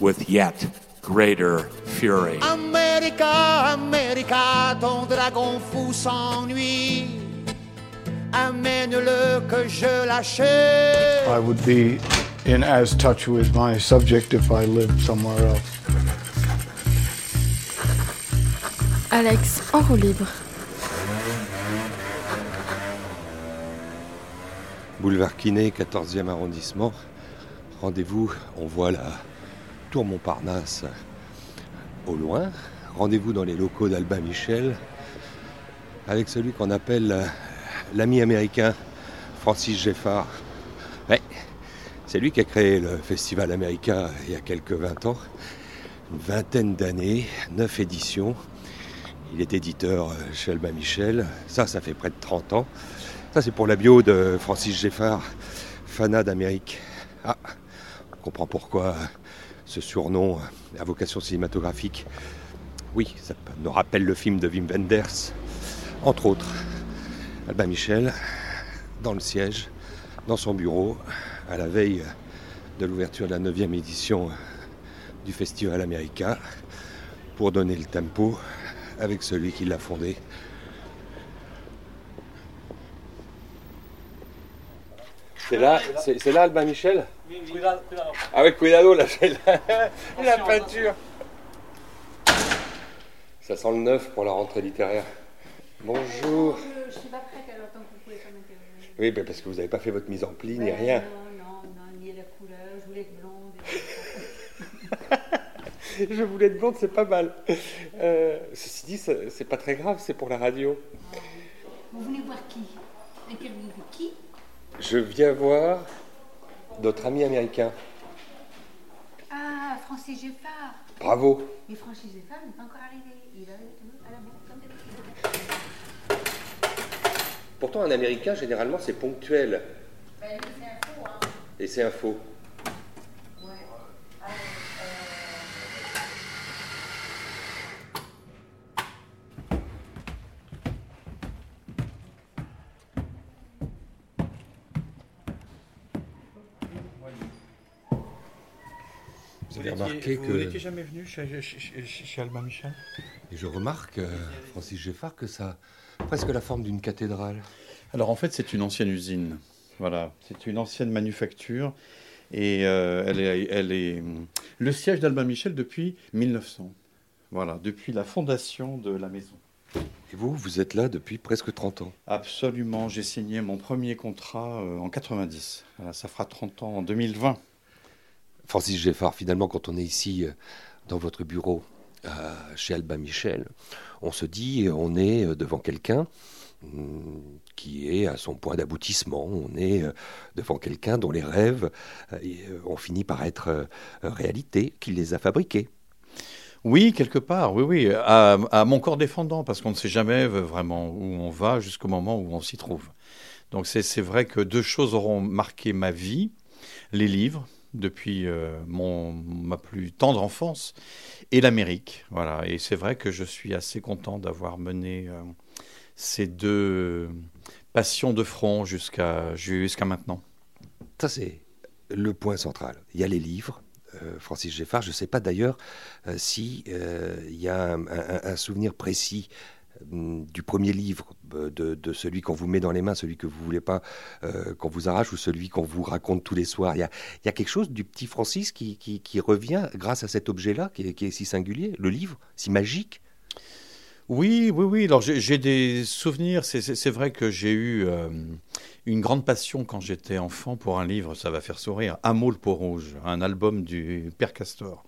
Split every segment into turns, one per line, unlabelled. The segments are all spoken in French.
with yet greater fury.
America, America, ton dragon fou s'ennuie. Amène-le que je l'achète.
I would be in as touch with my subject if I lived somewhere else.
Alex, en roue libre.
Boulevard Quinet, 14e arrondissement. Rendez-vous, on voit la Montparnasse au loin. Rendez-vous dans les locaux d'Albin Michel avec celui qu'on appelle euh, l'ami américain Francis Geffard. C'est lui qui a créé le festival américain il y a quelques 20 ans. Une vingtaine d'années, neuf éditions. Il est éditeur euh, chez Albin Michel. Ça, ça fait près de 30 ans. Ça, c'est pour la bio de Francis Geffard, fanat d'Amérique. Ah, on comprend pourquoi ce surnom à vocation cinématographique. Oui, ça nous rappelle le film de Wim Wenders, entre autres. Albin Michel, dans le siège, dans son bureau, à la veille de l'ouverture de la 9e édition du Festival Américain, pour donner le tempo avec celui qui l'a fondé, C'est là, c'est, c'est là Albin Michel Avec cuidado, là, la, la peinture. Ça sent le neuf pour la rentrée littéraire. Bonjour.
Je suis pas prête alors tant que vous pouvez pas m'interroger.
Oui, ben parce que vous n'avez pas fait votre mise en pli ni rien.
Non, non, non, ni la couleur, je voulais être blonde.
Je voulais être blonde, c'est pas mal. Euh, ceci dit, c'est, pas très grave, c'est pour la radio.
Vous venez voir qui?
Je viens voir notre ami américain.
Ah, Francis Geffard.
Bravo.
Mais Francis Geffard n'est pas encore arrivé. Il va à la bourre comme d'habitude.
Pourtant, un américain, généralement, c'est ponctuel.
Lui, c'est un faux, hein.
Et c'est un faux. Vous avez remarqué
Vous
que.
n'étiez jamais venu chez, chez, chez- chez Albin Michel?
Et je remarque, euh, Francis Geffard, que ça a presque la forme d'une cathédrale.
Alors en fait, c'est une ancienne usine. Voilà, c'est une ancienne manufacture. Et euh, elle, est, elle est hum, le siège d'Albin Michel depuis 1900. Voilà, depuis la fondation de la maison.
Et vous, vous êtes là depuis presque 30 ans.
Absolument, j'ai signé mon premier contrat euh, en 90. Voilà, ça fera 30 ans en 2020.
Francis Geffard, finalement, quand on est ici, euh, dans votre bureau, euh, chez Albin Michel, on se dit, on est euh, devant quelqu'un hum, qui est à son point d'aboutissement. On est devant quelqu'un dont les rêves ont fini par être réalité, qui les a fabriqués.
Oui, quelque part, oui, oui, à, à mon corps défendant, parce qu'on ne sait jamais vraiment où on va jusqu'au moment où on s'y trouve. Donc c'est vrai que deux choses auront marqué ma vie, les livres, depuis euh, mon, ma plus tendre enfance, et l'Amérique. Voilà. Et c'est vrai que je suis assez content d'avoir mené euh, ces deux passions de front jusqu'à jusqu'à maintenant.
Ça, c'est le point central. Il y a les livres. euh, Francis Geffard, je ne sais pas d'ailleurs si il y a un, souvenir précis du premier livre, euh, de, celui qu'on vous met dans les mains, celui que vous voulez pas euh, qu'on vous arrache ou celui qu'on vous raconte tous les soirs. Il y a, quelque chose du petit Francis qui, revient grâce à cet objet-là, qui est, si singulier, le livre, si magique.
Oui, oui, oui. Alors j'ai des souvenirs. C'est- vrai que j'ai eu euh, une grande passion quand j'étais enfant pour un livre, ça va faire sourire, Hameau le peau rouge, un album du Père Castor.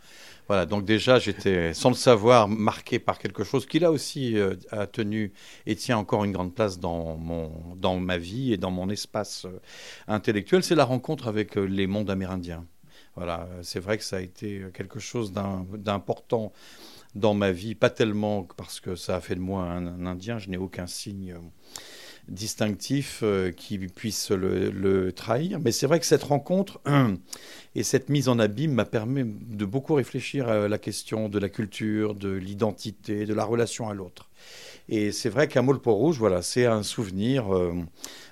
Voilà, donc déjà j'étais, sans le savoir, marqué par quelque chose qui là aussi euh, a tenu et tient encore une grande place dans, mon, dans ma vie et dans mon espace euh, intellectuel. C'est la rencontre avec euh, les mondes amérindiens. Voilà, c'est vrai que ça a été quelque chose d'important dans ma vie, pas tellement parce que ça a fait de moi un, Indien, je n'ai aucun signe distinctif euh, qui puisse le, trahir. Mais c'est vrai que cette rencontre et cette mise en abîme m'a permis de beaucoup réfléchir à la question de la culture, de l'identité, de la relation à l'autre. Et c'est vrai qu'un Port Rouge, voilà, c'est un souvenir. Euh,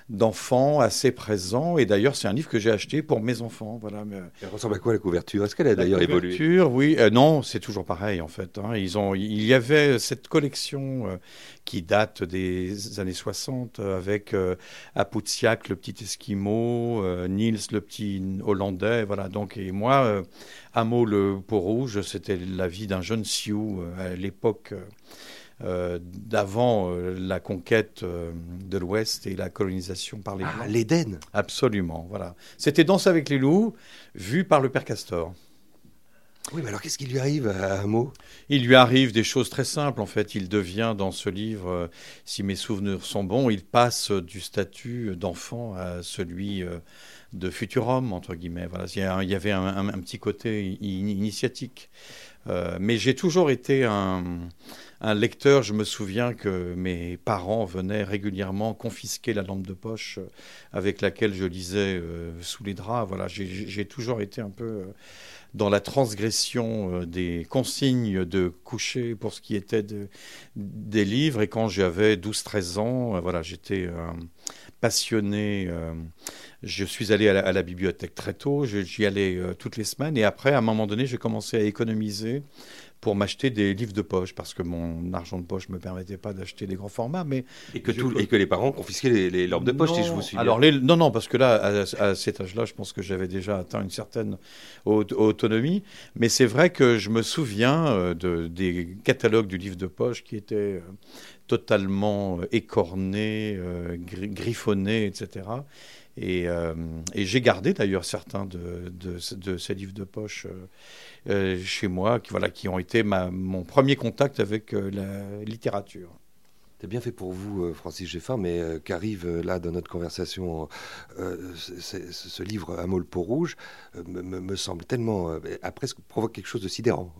d'enfants assez présents. Et d'ailleurs, c'est un livre que j'ai acheté pour mes enfants. Voilà.
Elle ressemble à quoi la couverture? Est-ce qu'elle a d'ailleurs évolué?
La couverture, oui. Euh, non, c'est toujours pareil en fait. Hein. Ils ont, il y avait cette collection euh, qui date des années 60 euh, avec Apoutsiak, le petit Esquimau, Niels, le petit Hollandais. Voilà. Donc, et moi, Amo le peau rouge, c'était la vie d'un jeune Sioux à l'époque. Euh, d'avant euh, la conquête euh, de l'Ouest et la colonisation par les
ah, Blancs. l'Éden
Absolument, voilà. C'était Danse avec les loups, vu par le père Castor.
Oui, mais alors qu'est-ce qui lui arrive à Hameau
Il lui arrive des choses très simples, en fait. Il devient, dans ce livre, si mes souvenirs sont bons, il passe du statut d'enfant à celui de futur homme, entre guillemets. Voilà. Il y avait un, petit côté initiatique. mais j'ai toujours été un un lecteur, je me souviens que mes parents venaient régulièrement confisquer la lampe de poche euh, avec laquelle je lisais euh, sous les draps. Voilà, j'ai toujours été un peu euh, dans la transgression des consignes de coucher pour ce qui était des livres. Et quand j'avais 12-13 ans, voilà, j'étais passionné. je suis allé à la, bibliothèque très tôt, j'y allais toutes les semaines. Et après, à un moment donné, j'ai commencé à économiser pour m'acheter des livres de poche parce que mon argent de poche ne me permettait pas d'acheter des grands formats. Mais
et, que, et que les parents confisquaient les, les lampes de poche, si je vous suis
Alors, les, non, non, parce que là, à, cet âge-là, je pense que j'avais déjà atteint une certaine autonomie. Mais c'est vrai que je me souviens euh, de, des catalogues du livre de poche qui étaient euh, totalement euh, écornés, griffonnés, etc. Et, et j'ai gardé d'ailleurs certains de, ces livres de poche euh, chez moi, qui, voilà, qui ont été mon premier contact avec euh, la littérature.
C'est bien fait pour vous, euh, Francis Geffin, mais euh, qu'arrive euh, là dans notre conversation, ce livre Amol peau rouge me, semble tellement, a presque provoque quelque chose de sidérant.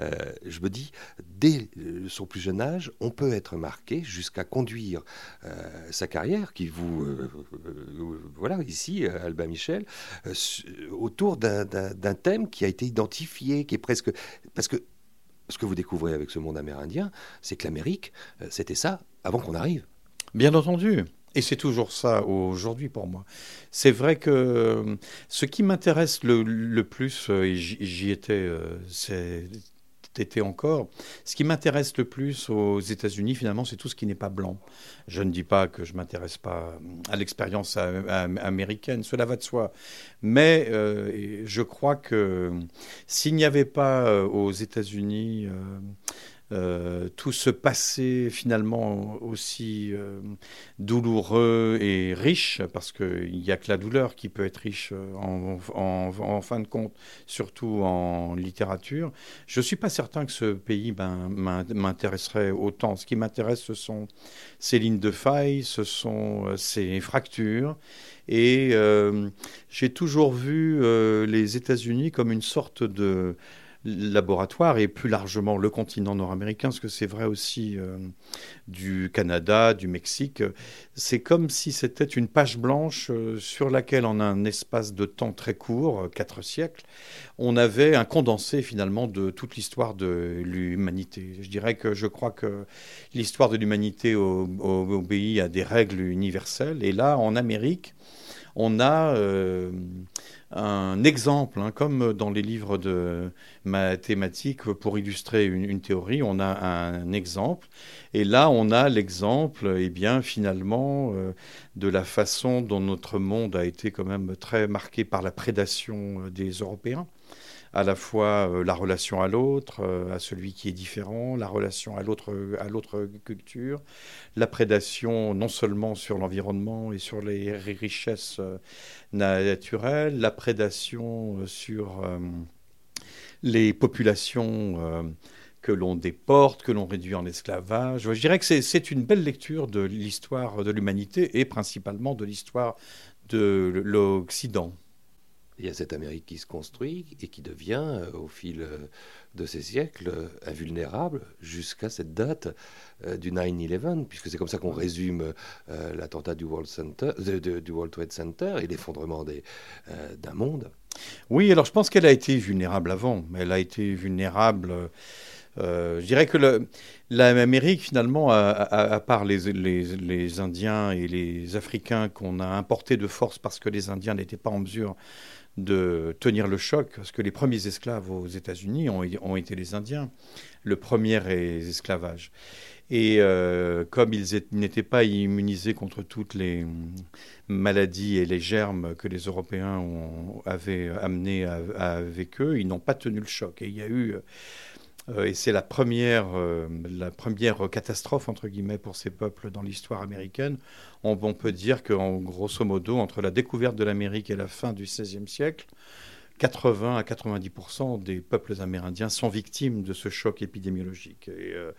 je me dis, dès son plus jeune âge, on peut être marqué jusqu'à conduire sa carrière, qui vous, voilà, ici, Albin Michel, autour d'un thème qui a été identifié, qui est presque, parce que ce que vous découvrez avec ce monde amérindien, c'est que l'Amérique, euh, c'était ça avant qu'on arrive.
Bien entendu. Et c'est toujours ça aujourd'hui pour moi. C'est vrai que euh, ce qui m'intéresse le, plus, euh, et j'y étais, c'est été encore. Ce qui m'intéresse le plus aux États-Unis, finalement, c'est tout ce qui n'est pas blanc. Je ne dis pas que je m'intéresse pas à l'expérience américaine, cela va de soi. Mais euh, je crois que s'il n'y avait pas euh, aux États-Unis euh, euh, tout ce passé finalement aussi euh, douloureux et riche, parce qu'il n'y a que la douleur qui peut être riche euh, en, fin de compte, surtout en littérature. Je ne suis pas certain que ce pays ben, m'intéresserait autant. Ce qui m'intéresse, ce sont ces lignes de faille, ce sont ces fractures. Et j'ai toujours vu les États-Unis comme une sorte de laboratoire et plus largement le continent nord-américain, ce que c'est vrai aussi euh, du Canada, du Mexique. C'est comme si c'était une page blanche euh, sur laquelle, en un espace de temps très court, euh, quatre siècles, on avait un condensé finalement de toute l'histoire de l'humanité. Je dirais que je crois que l'histoire de l'humanité obéit à des règles universelles. Et là, en Amérique, on a un exemple, hein, comme dans les livres de mathématiques, pour illustrer une, théorie, on a un exemple. Et là, on a l'exemple, eh finalement, euh, de la façon dont notre monde a été quand même très marqué par la prédation euh, des Européens à la fois euh, la relation à l'autre, euh, à celui qui est différent, la relation à l'autre, à l'autre culture, la prédation non seulement sur l'environnement et sur les richesses euh, naturelles, la prédation sur les populations que l'on déporte, que l'on réduit en esclavage. Je dirais que c'est une belle lecture de l'histoire de l'humanité et principalement de l'histoire de l'Occident.
Il y a cette Amérique qui se construit et qui devient, au fil de ces siècles, invulnérable jusqu'à cette date du 9-11, puisque c'est comme ça qu'on résume l'attentat du, World Trade Center et l'effondrement d'un monde.
Oui, alors je pense qu'elle a été vulnérable avant, mais elle a été vulnérable. Euh, je dirais que l'Amérique, finalement, à, part les, Indiens et les Africains qu'on a importés de force parce que les Indiens n'étaient pas en mesure de tenir le choc, parce que les premiers esclaves aux États-Unis ont, été les Indiens, le premier esclavage. Et euh, comme ils n'étaient pas immunisés contre toutes les maladies et les germes que les Européens avaient amenés avec eux, ils n'ont pas tenu le choc. Et il y a eu et c'est la première, euh, la première catastrophe, entre guillemets, pour ces peuples dans l'histoire américaine. On, peut dire qu'en grosso modo, entre la découverte de l'Amérique et la fin du XVIe siècle, 80 à 90% des peuples amérindiens sont victimes de ce choc épidémiologique et, euh,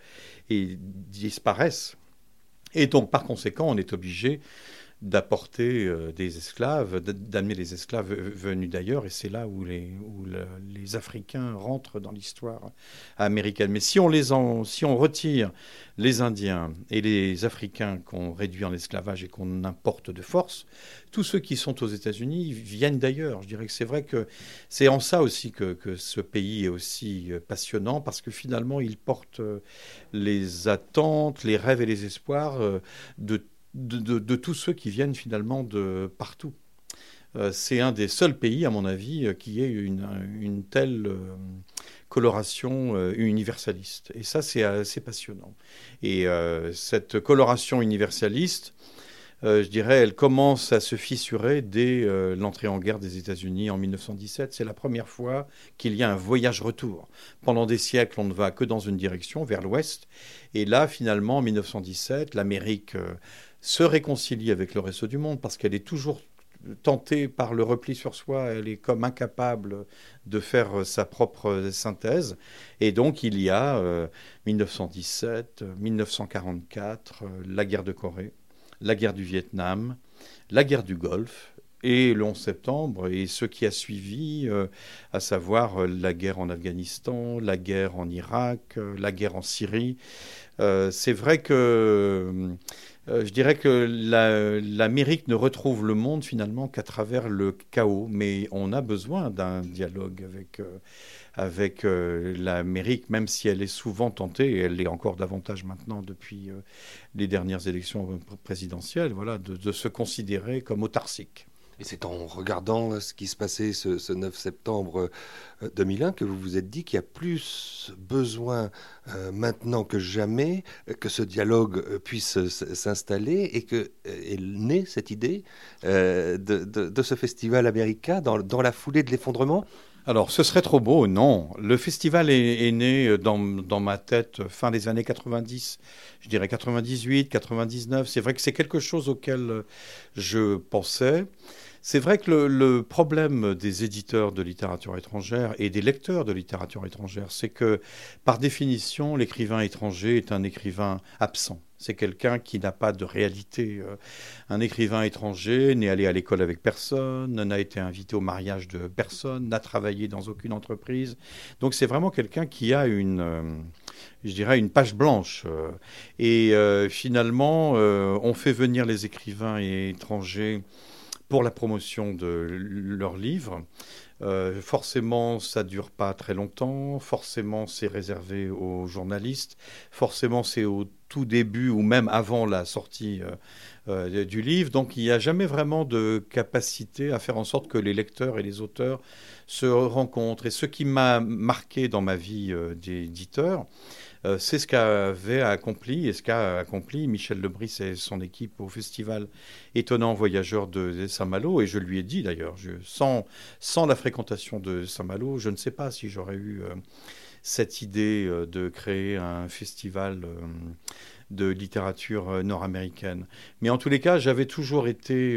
et disparaissent. Et donc, par conséquent, on est obligé d'apporter euh, des esclaves, d'amener les esclaves venus d'ailleurs, et c'est là où, les, où les, Africains rentrent dans l'histoire américaine. Mais si on, les si on retire les Indiens et les Africains qu'on réduit en esclavage et qu'on importe de force, tous ceux qui sont aux États-Unis viennent d'ailleurs. Je dirais que c'est vrai que c'est en ça aussi que, que, ce pays est aussi euh, passionnant, parce que finalement, il porte euh, les attentes, les rêves et les espoirs de de, tous ceux qui viennent finalement de partout. Euh, c'est un des seuls pays, à mon avis, euh, qui ait une, telle euh, coloration universaliste. Et ça, c'est assez passionnant. Et cette coloration universaliste, je dirais, elle commence à se fissurer dès l'entrée en guerre des États-Unis en 1917. C'est la première fois qu'il y a un voyage-retour. Pendant des siècles, on ne va que dans une direction, vers l'ouest. Et là, finalement, en 1917, l'Amérique se réconcilie avec le reste du monde parce qu'elle est toujours tentée par le repli sur soi, elle est comme incapable de faire sa propre synthèse. Et donc il y a 1917, euh, 1944, euh, la guerre de Corée, la guerre du Vietnam, la guerre du Golfe, et le 11 septembre et ce qui a suivi, euh, à savoir la guerre en Afghanistan, la guerre en Irak, la guerre en Syrie. c'est vrai que euh, je dirais que l'Amérique ne retrouve le monde finalement qu'à travers le chaos, mais on a besoin d'un dialogue avec, euh, avec euh, l'Amérique, même si elle est souvent tentée, et elle l'est encore davantage maintenant depuis les dernières élections présidentielles, voilà, de se considérer comme autarcique.
Et c'est en regardant ce qui se passait ce, 9 septembre 2001 euh, que vous vous êtes dit qu'il y a plus besoin euh, maintenant que jamais que ce dialogue euh, puisse s'installer et que est née cette idée de, ce festival américain dans, la foulée de l'effondrement?
Alors, ce serait trop beau, non. Le festival est, né dans, ma tête fin des années 90, je dirais 98, 99. C'est vrai que c'est quelque chose auquel je pensais. C'est vrai que le, problème des éditeurs de littérature étrangère et des lecteurs de littérature étrangère, c'est que par définition, l'écrivain étranger est un écrivain absent. C'est quelqu'un qui n'a pas de réalité. Euh, un écrivain étranger n'est allé à l'école avec personne, n'a été invité au mariage de personne, n'a travaillé dans aucune entreprise. Donc c'est vraiment quelqu'un qui a une, euh, je dirais, une page blanche. Euh. Et finalement, on fait venir les écrivains étrangers pour la promotion de leurs livres. Euh, forcément, ça dure pas très longtemps. Forcément, c'est réservé aux journalistes. Forcément, c'est au tout début ou même avant la sortie euh, euh, du livre. Donc, il n'y a jamais vraiment de capacité à faire en sorte que les lecteurs et les auteurs se rencontrent. Et ce qui m'a marqué dans ma vie d'éditeur, euh, c'est ce qu'avait accompli et ce qu'a accompli Michel Lebris et son équipe au festival Étonnant Voyageur de Saint-Malo. Et je lui ai dit d'ailleurs, sans, sans la fréquentation de Saint-Malo, je ne sais pas si j'aurais eu euh, cette idée euh, de créer un festival de littérature nord-américaine. Mais en tous les cas, j'avais toujours été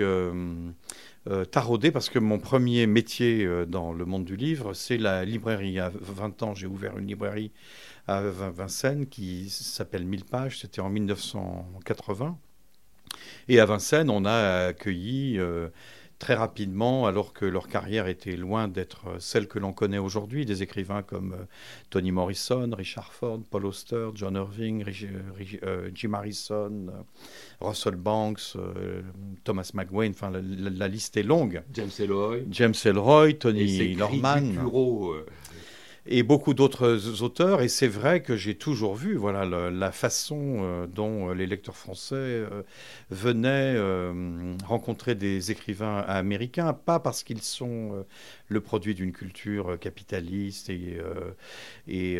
taraudé parce que mon premier métier dans le monde du livre, c'est la librairie. À 20 ans, j'ai ouvert une librairie à Vincennes qui s'appelle 1000 pages, c'était en 1980. Et à Vincennes, on a accueilli euh, très rapidement, alors que leur carrière était loin d'être celle que l'on connaît aujourd'hui, des écrivains comme Toni Morrison, Richard Ford, Paul Auster, John Irving, Jim Harrison, Russell Banks, Thomas McGuane, enfin la, liste est longue.
James Ellroy.
James Ellroy, Tony Norman et beaucoup d'autres auteurs. Et c'est vrai que j'ai toujours vu voilà, la façon euh, dont les lecteurs français euh, venaient euh, rencontrer des écrivains américains, pas parce qu'ils sont le produit d'une culture capitaliste et, et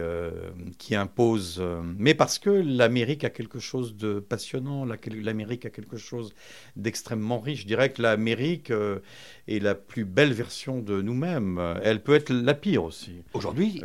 qui impose, mais parce que l'Amérique a quelque chose de passionnant, l'Amérique a quelque chose d'extrêmement riche. Je dirais que l'Amérique est la plus belle version de nous-mêmes. Elle peut être la pire aussi.
Aujourd'hui,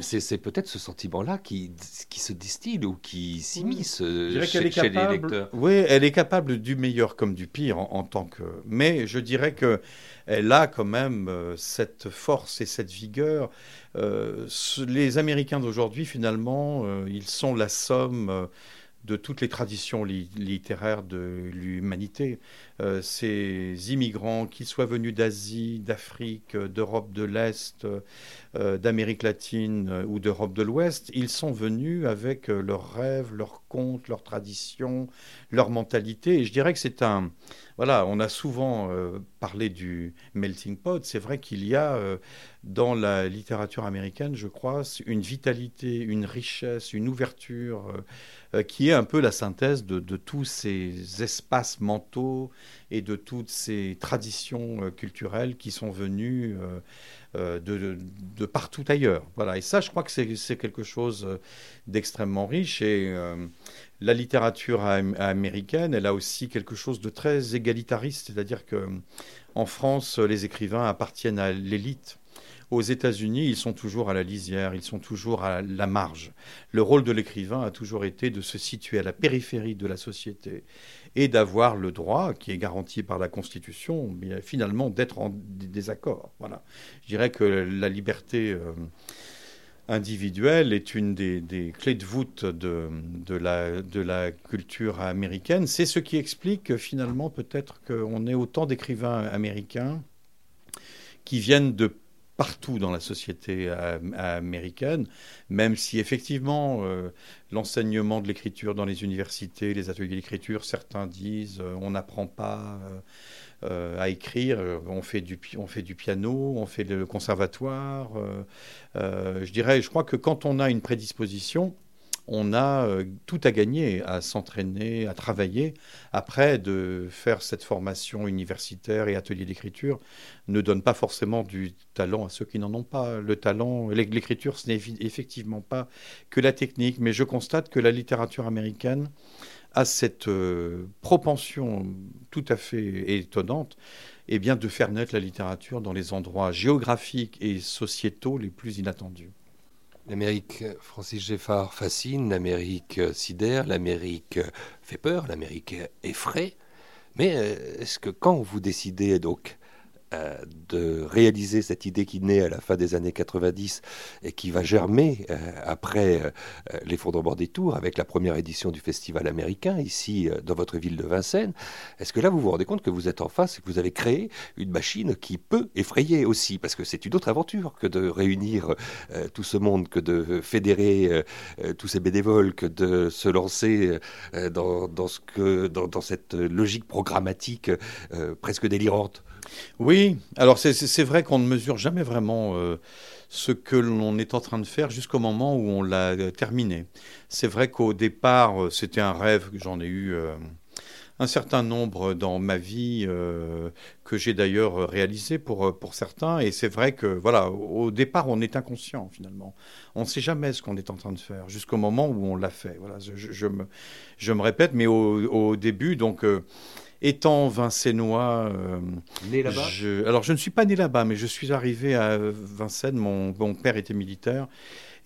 c'est peut-être ce sentiment-là qui, qui se distille ou qui s'immisce
chez, chez les lecteurs. Oui, elle est capable du meilleur comme du pire en, tant que. Mais je dirais que elle a quand même euh, cette force et cette vigueur. Euh, les Américains d'aujourd'hui, finalement, euh, ils sont la somme de toutes les traditions littéraires de l'humanité. Euh, ces immigrants, qu'ils soient venus d'Asie, d'Afrique, d'Europe de l'Est, euh, d'Amérique latine ou d'Europe de l'Ouest, ils sont venus avec euh, leurs rêves, leurs contes, leurs traditions, leur mentalité. Et je dirais que c'est un... Voilà, on a souvent parlé du melting pot. C'est vrai qu'il y a dans la littérature américaine, je crois, une vitalité, une richesse, une ouverture qui est un peu la synthèse de tous ces espaces mentaux et de toutes ces traditions euh, culturelles qui sont venues euh, euh, de, partout ailleurs. Voilà. Et ça, je crois que c'est quelque chose d'extrêmement riche. Et la littérature américaine, elle a aussi quelque chose de très égalitariste, c'est-à-dire que en France, les écrivains appartiennent à l'élite. Aux États-Unis, ils sont toujours à la lisière, ils sont toujours à la marge. Le rôle de l'écrivain a toujours été de se situer à la périphérie de la société et d'avoir le droit, qui est garanti par la Constitution, finalement d'être en désaccord. Voilà. Je dirais que la liberté euh, individuelle est une des, clés de voûte de, de, la, de la culture américaine. C'est ce qui explique finalement peut-être qu'on ait autant d'écrivains américains qui viennent de partout dans la société américaine, même si effectivement euh, l'enseignement de l'écriture dans les universités, les ateliers d'écriture, certains disent euh, on n'apprend pas euh, à écrire, on fait, du, on fait du piano, on fait le conservatoire. je dirais, je crois que quand on a une prédisposition, on a euh, tout à gagner à s'entraîner, à travailler. Après, de faire cette formation universitaire et atelier d'écriture ne donne pas forcément du talent à ceux qui n'en ont pas. Le talent, l'écriture, ce n'est effectivement pas que la technique, mais je constate que la littérature américaine a cette euh, propension tout à fait étonnante eh bien, de faire naître la littérature dans les endroits géographiques et sociétaux les plus inattendus.
L'Amérique, Francis Geffard, fascine, l'Amérique sidère, l'Amérique fait peur, l'Amérique effraie. Mais euh, est-ce que quand vous décidez donc euh, de réaliser cette idée qui naît à la fin des années 90 et qui va germer euh, après euh, l'effondrement des tours avec la première édition du festival américain ici dans votre ville de Vincennes. Est-ce que là vous vous rendez compte que vous êtes en face et que vous avez créé une machine qui peut effrayer aussi? Parce que c'est une autre aventure que de réunir tout ce monde, que de fédérer tous ces bénévoles, que de se lancer dans, dans cette logique programmatique presque délirante
oui, alors c'est vrai qu'on ne mesure jamais vraiment euh, ce que l'on est en train de faire jusqu'au moment où on l'a euh, terminé. C'est vrai qu'au départ, euh, c'était un rêve, j'en ai eu un certain nombre dans ma vie, que j'ai d'ailleurs réalisé pour, pour certains, et c'est vrai que, voilà, au départ, on est inconscient finalement. On ne sait jamais ce qu'on est en train de faire, jusqu'au moment où on l'a fait. Voilà, je, me, je me répète, mais au, au début, donc étant vincennois.
Euh, né là-bas
Alors, je ne suis pas né là-bas, mais je suis arrivé à Vincennes. Mon, père était militaire.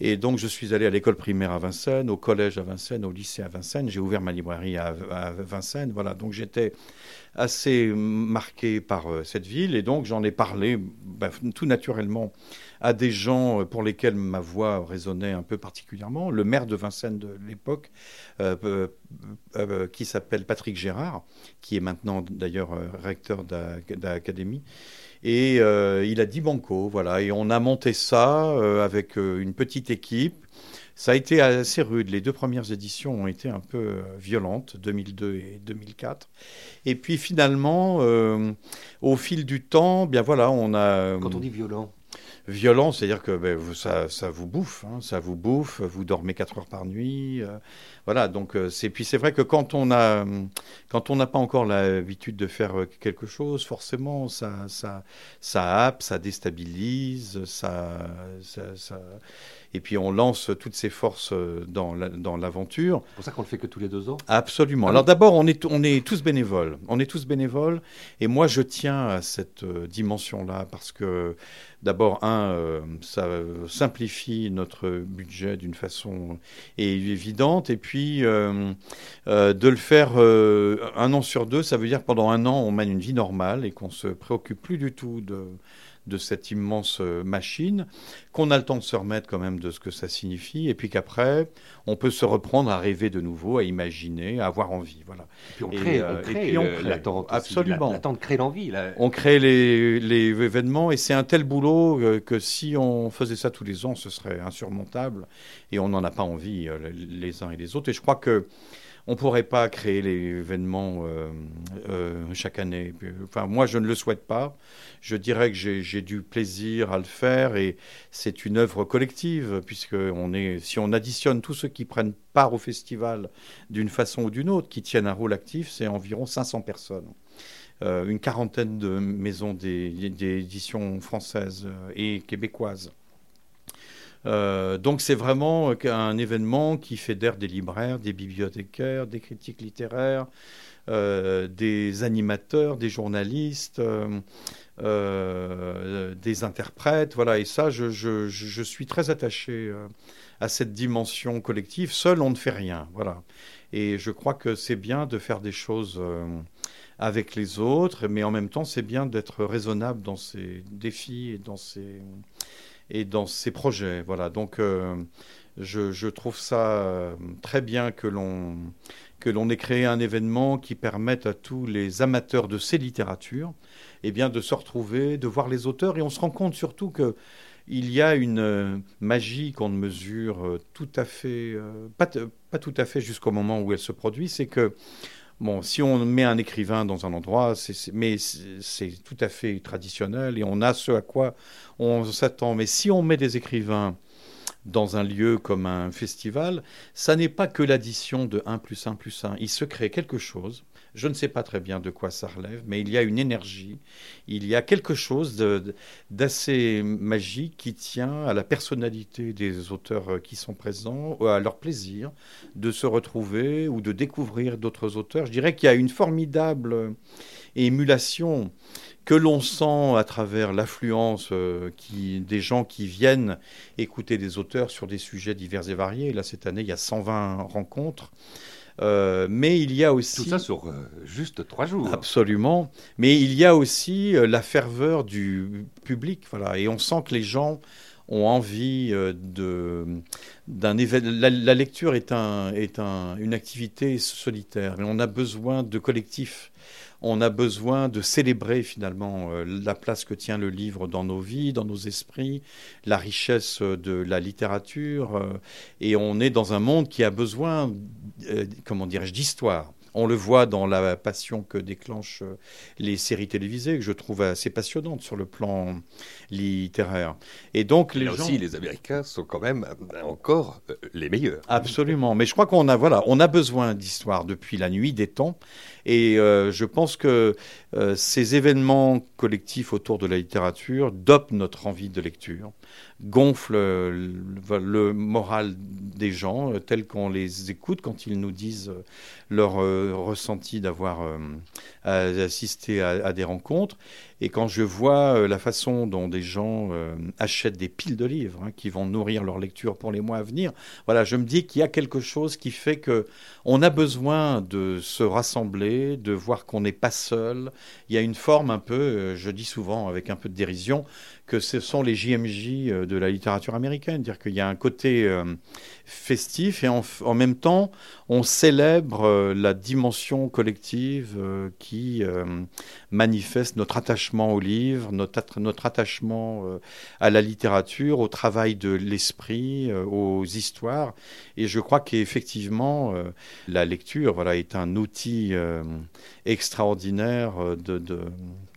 Et donc, je suis allé à l'école primaire à Vincennes, au collège à Vincennes, au lycée à Vincennes. J'ai ouvert ma librairie à, Vincennes. Voilà. Donc, j'étais assez marqué par euh, cette ville. Et donc, j'en ai parlé bah, tout naturellement à des gens pour lesquels ma voix résonnait un peu particulièrement. Le maire de Vincennes de l'époque, qui s'appelle Patrick Gérard, qui est maintenant d'ailleurs recteur d'académie. Et il a dit banco, voilà. Et on a monté ça avec une petite équipe ça a été assez rude. Les deux premières éditions ont été un peu euh, violentes, 2002 et 2004. Et puis finalement, euh, au fil du temps, bien voilà, on a.
Quand on dit violent
violent, c'est-à-dire que ben, ça, ça, vous bouffe, hein, ça vous bouffe, vous dormez 4 heures par nuit. Euh, voilà, donc c'est puis c'est vrai que quand on a quand on n'a pas encore l'habitude de faire quelque chose, forcément ça ça ça happe, ça déstabilise, ça, ça, ça et puis on lance toutes ses forces euh, dans l'aventure.
c'est pour ça qu'on le fait que tous les deux ans
Absolument. Alors d'abord, on est, on est tous bénévoles. On est tous bénévoles. Et moi, je tiens à cette euh, dimension-là parce que d'abord, un, euh, ça simplifie notre budget d'une façon évidente. Et puis, de le faire un an sur deux, ça veut dire pendant un an, on mène une vie normale et qu'on se préoccupe plus du tout de de cette immense euh, machine, qu'on a le temps de se remettre quand même de ce que ça signifie, et puis qu'après, on peut se reprendre à rêver de nouveau, à imaginer, à avoir envie. Voilà.
Et puis on crée, on crée l'attente.
Absolument.
L'attente crée l'envie.
On crée les, les, événements, et c'est un tel boulot que, si on faisait ça tous les ans, ce serait insurmontable, et on n'en a pas envie euh, les uns et les autres. Et je crois que on ne pourrait pas créer l'événement euh, euh, chaque année. Enfin, moi, je ne le souhaite pas. Je dirais que j'ai du plaisir à le faire et c'est une œuvre collective, puisque on est, si on additionne tous ceux qui prennent part au festival d'une façon ou d'une autre, qui tiennent un rôle actif, c'est environ 500 personnes. Euh, une quarantaine de maisons d'édition françaises et québécoises. Euh, donc c'est vraiment un événement qui fédère des libraires, des bibliothécaires, des critiques littéraires, euh, des animateurs, des journalistes, euh, des interprètes. Voilà, et ça, je, je suis très attaché à cette dimension collective. Seul, on ne fait rien. Voilà. Et je crois que c'est bien de faire des choses avec les autres, mais en même temps, c'est bien d'être raisonnable dans ces défis et dans ces et dans ses projets. Voilà, donc euh, je, trouve ça euh, très bien que l'on que l'on ait créé un événement qui permette à tous les amateurs de ces littératures eh bien, de se retrouver, de voir les auteurs, et on se rend compte surtout que il y a une euh, magie qu'on ne mesure tout à fait, pas, pas, tout à fait jusqu'au moment où elle se produit, c'est que Bon, si on met un écrivain dans un endroit, mais c'est tout à fait traditionnel et on a ce à quoi on s'attend. Mais si on met des écrivains dans un lieu comme un festival, ça n'est pas que l'addition de 1 plus 1 plus 1. Il se crée quelque chose je ne sais pas très bien de quoi ça relève, mais il y a une énergie, il y a quelque chose d'assez magique qui tient à la personnalité des auteurs qui sont présents, à leur plaisir de se retrouver ou de découvrir d'autres auteurs. Je dirais qu'il y a une formidable émulation que l'on sent à travers l'affluence euh, des gens qui viennent écouter des auteurs sur des sujets divers et variés. Là, cette année, il y a 120 rencontres. Euh, mais il y a aussi...
Tout ça sur euh, juste trois jours.
Absolument. Mais il y a aussi euh, la ferveur du public. Voilà. Et on sent que les gens ont envie de d'un événement. La, lecture est, un, est un, une activité solitaire, mais on a besoin de collectifs on a besoin de célébrer finalement euh, la place que tient le livre dans nos vies, dans nos esprits, la richesse de la littérature. Euh, et on est dans un monde qui a besoin, euh, comment dirais-je, d'histoire. On le voit dans la passion que déclenchent les séries télévisées, que je trouve assez passionnantes sur le plan littéraire. Et donc les
gens... aussi, les Américains sont quand même encore les meilleurs.
Absolument. Mais je crois qu'on a voilà, on a besoin d'histoire depuis la nuit des temps. Et euh, je pense que euh, ces événements collectifs autour de la littérature dopent notre envie de lecture, gonflent le, moral des gens euh, tel qu'on les écoute quand ils nous disent leur ressenti d'avoir assisté à, des rencontres. Et quand je vois euh, la façon dont des gens euh, achètent des piles de livres hein, qui vont nourrir leur lecture pour les mois à venir, voilà, je me dis qu'il y a quelque chose qui fait que on a besoin de se rassembler, de voir qu'on n'est pas seul. Il y a une forme un peu, euh, je dis souvent avec un peu de dérision, que ce sont les JMJ euh, de la littérature américaine, dire qu'il y a un côté euh, festif et en, même temps on célèbre euh, la dimension collective qui manifeste notre attachement au livre, notre, notre attachement à la littérature, au travail de l'esprit, aux histoires. Et je crois qu'effectivement la lecture voilà, est un outil extraordinaire de, de,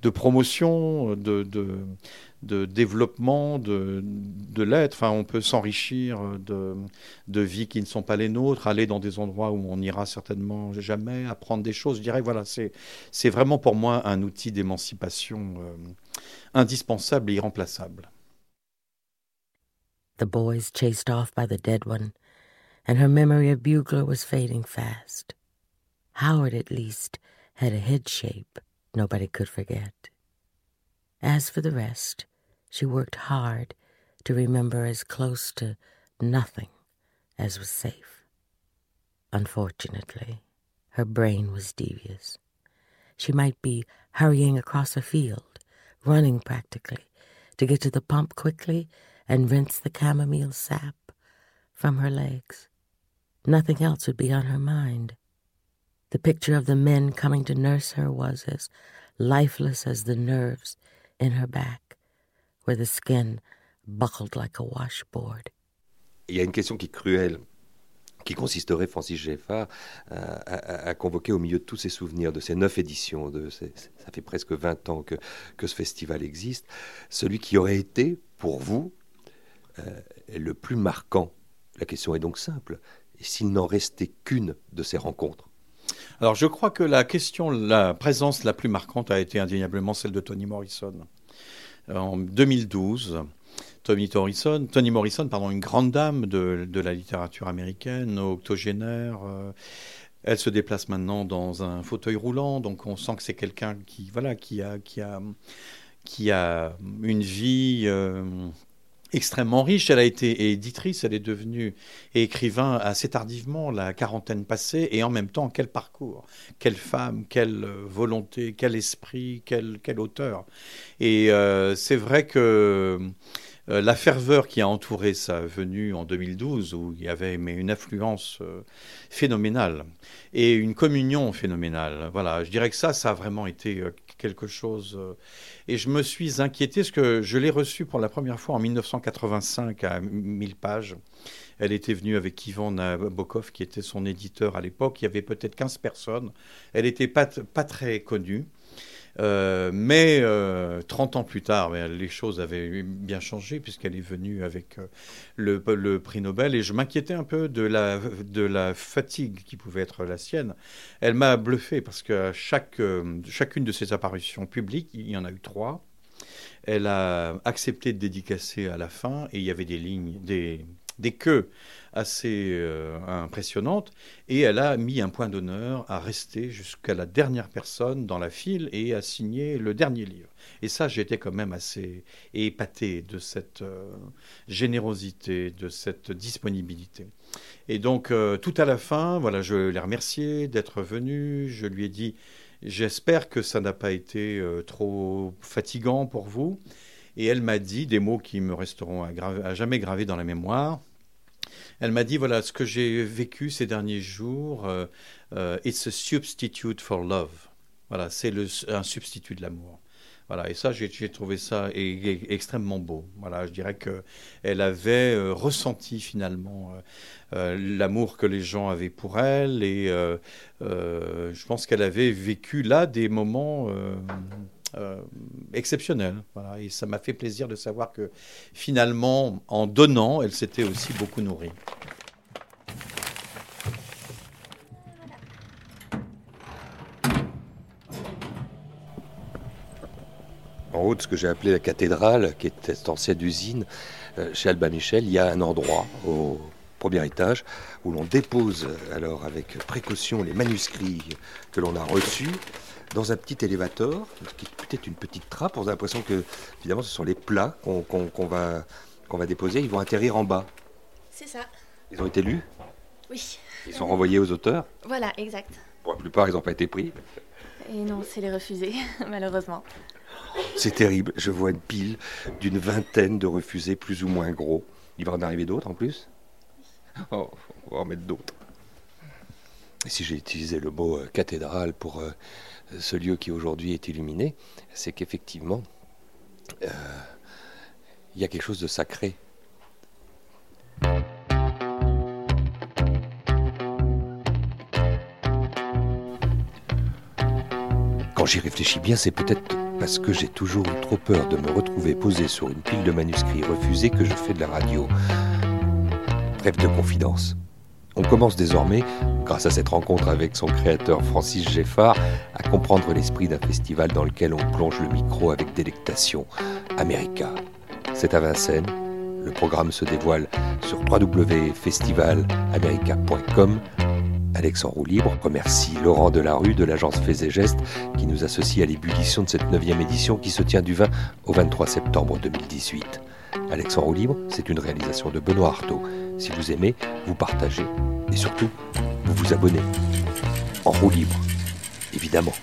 de promotion, de, de de développement de, de l'être. Enfin, on peut s'enrichir de, de vies qui ne sont pas les nôtres, aller dans des endroits où on n'ira certainement jamais, apprendre des choses. Je dirais, voilà, c'est, vraiment pour moi un outil d'émancipation euh, indispensable et irremplaçable.
The boys chased off by the dead one, and her memory of Bugler was fading fast. Howard, at least, had a head shape nobody could forget. As for the rest, she worked hard to remember as close to nothing as was safe. Unfortunately, her brain was devious. She might be hurrying across a field, running practically, to get to the pump quickly and rinse the chamomile sap from her legs. Nothing else would be on her mind. The picture of the men coming to nurse her was as lifeless as the nerves in her back, where the skin buckled like a washboard.
Il y a une question qui est cruelle, qui consisterait, Francis Geffard, à, convoquer au milieu de tous ces souvenirs, de ces neuf éditions, de ça fait presque 20 ans que, que ce festival existe, celui qui aurait été, pour vous, euh, le plus marquant. La question est donc simple. S'il n'en restait qu'une de ces rencontres
alors je crois que la question, la présence la plus marquante a été indéniablement celle de Toni Morrison. En 2012, Toni Morrison, Morrison, pardon, une grande dame de, la littérature américaine, octogénaire. Euh, elle se déplace maintenant dans un fauteuil roulant, donc on sent que c'est quelqu'un qui, voilà, qui a une vie euh, extrêmement riche. Elle a été éditrice, elle est devenue écrivain assez tardivement, la quarantaine passée, et en même temps, quel parcours, quelle femme, quelle euh, volonté, quel esprit, quel, auteur. Et euh, c'est vrai que euh, la ferveur qui a entouré sa venue en 2012, où il y avait mais une affluence phénoménale et une communion phénoménale. Voilà, je dirais que ça, ça a vraiment été quelque chose. Et je me suis inquiété parce que je l'ai reçue pour la première fois en 1985 à 1000 pages. Elle était venue avec Ivan Nabokov, qui était son éditeur à l'époque. Il y avait peut-être 15 personnes. Elle n'était pas très connue. Euh, mais 30 euh, ans plus tard, les choses avaient bien changé puisqu'elle est venue avec euh, le, prix Nobel et je m'inquiétais un peu de la, fatigue qui pouvait être la sienne. Elle m'a bluffé parce que chaque, chacune de ses apparitions publiques, il y en a eu trois, elle a accepté de dédicacer à la fin et il y avait des lignes, des queues assez euh, impressionnantes, et elle a mis un point d'honneur à rester jusqu'à la dernière personne dans la file et à signer le dernier livre. Et ça, j'étais quand même assez épaté de cette euh, générosité, de cette disponibilité. Et donc, euh, tout à la fin, voilà, je l'ai remercié d'être venu. Je lui ai dit, j'espère que ça n'a pas été trop fatigant pour vous. Et elle m'a dit des mots qui me resteront à, jamais gravés dans la mémoire. Elle m'a dit voilà ce que j'ai vécu ces derniers jours. Euh, euh, it's a substitute for love. Voilà, c'est un substitut de l'amour. Voilà, et ça, j'ai trouvé ça extrêmement beau. Voilà, je dirais que elle avait euh, ressenti finalement l'amour que les gens avaient pour elle, et je pense qu'elle avait vécu là des moments euh, exceptionnel. Voilà. Et ça m'a fait plaisir de savoir que finalement, en donnant, elle s'était aussi beaucoup nourrie.
En haut de ce que j'ai appelé la cathédrale, qui était cette ancienne usine, euh, chez Albin Michel, il y a un endroit au premier étage où l'on dépose alors avec précaution les manuscrits que l'on a reçus dans un petit élévateur, qui est peut-être une petite trappe. On a l'impression que, finalement, ce sont les plats qu'on qu'on va, qu'on va déposer. Ils vont atterrir en bas.
C'est ça.
Ils ont été lus?
Oui.
Ils sont renvoyés aux auteurs?
Voilà, exact.
Pour la plupart, ils n'ont pas été pris.
Et non, c'est les refusés, malheureusement.
C'est terrible. Je vois une pile d'une vingtaine de refusés plus ou moins gros. Il va en arriver d'autres en plus? Oh, on va en mettre d'autres. Et si j'ai utilisé le mot euh, cathédrale pour euh, ce lieu qui aujourd'hui est illuminé, c'est qu'effectivement, euh, il y a quelque chose de sacré. Quand j'y réfléchis bien, c'est peut-être parce que j'ai toujours eu trop peur de me retrouver posé sur une pile de manuscrits refusés que je fais de la radio. Trêve de confidence. On commence désormais, grâce à cette rencontre avec son créateur Francis Geffard, à comprendre l'esprit d'un festival dans lequel on plonge le micro avec délectation. America. C'est à Vincennes. Le programme se dévoile sur www.festivalamerica.com. Alex en roue libre remercie Laurent Delarue de l'agence Faits et Gestes qui nous associe à l'ébullition de cette 9 édition qui se tient du 20 au 23 septembre 2018. Alex en roue libre, c'est une réalisation de Benoît Artaud. Si vous aimez, vous partagez et surtout, vous vous abonnez. En roue libre, évidemment.